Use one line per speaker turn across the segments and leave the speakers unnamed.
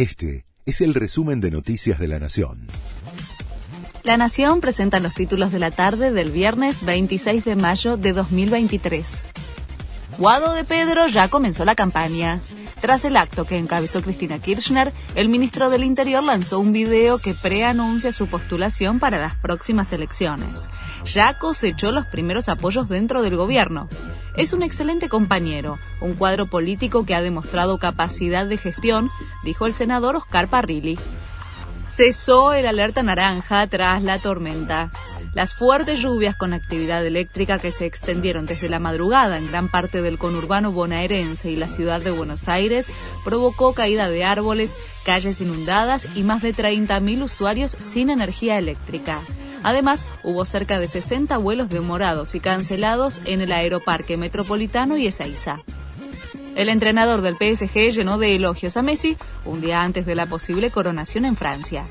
Este es el resumen de Noticias de la Nación.
La Nación presenta los títulos de la tarde del viernes 26 de mayo de 2023. Guado de Pedro ya comenzó la campaña. Tras el acto que encabezó Cristina Kirchner, el ministro del Interior lanzó un video que preanuncia su postulación para las próximas elecciones. Ya cosechó los primeros apoyos dentro del gobierno. Es un excelente compañero, un cuadro político que ha demostrado capacidad de gestión, dijo el senador Oscar Parrilli. Cesó el alerta naranja tras la tormenta. Las fuertes lluvias con actividad eléctrica que se extendieron desde la madrugada en gran parte del conurbano bonaerense y la ciudad de Buenos Aires provocó caída de árboles, calles inundadas y más de 30.000 usuarios sin energía eléctrica. Además, hubo cerca de 60 vuelos demorados y cancelados en el Aeroparque Metropolitano y Ezeiza. El entrenador del PSG llenó de elogios a Messi un día antes de la posible coronación en Francia.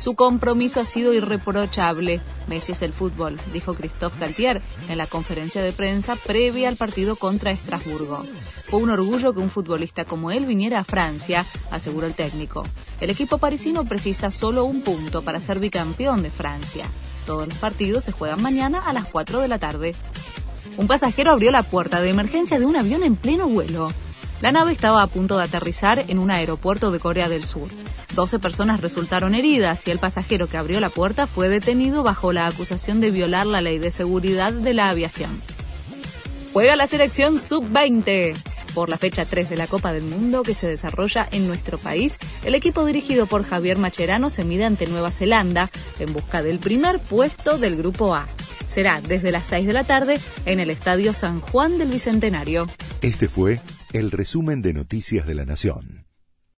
Su compromiso ha sido irreprochable. Messi es el fútbol, dijo Christophe Galtier en la conferencia de prensa previa al partido contra Estrasburgo. Fue un orgullo que un futbolista como él viniera a Francia, aseguró el técnico. El equipo parisino precisa solo un punto para ser bicampeón de Francia. Todos los partidos se juegan mañana a las 4 de la tarde. Un pasajero abrió la puerta de emergencia de un avión en pleno vuelo. La nave estaba a punto de aterrizar en un aeropuerto de Corea del Sur. 12 personas resultaron heridas y el pasajero que abrió la puerta fue detenido bajo la acusación de violar la ley de seguridad de la aviación. Juega la selección sub-20. Por la fecha 3 de la Copa del Mundo que se desarrolla en nuestro país, el equipo dirigido por Javier Macherano se mide ante Nueva Zelanda en busca del primer puesto del Grupo A. Será desde las 6 de la tarde en el Estadio San Juan del Bicentenario.
Este fue el resumen de Noticias de la Nación.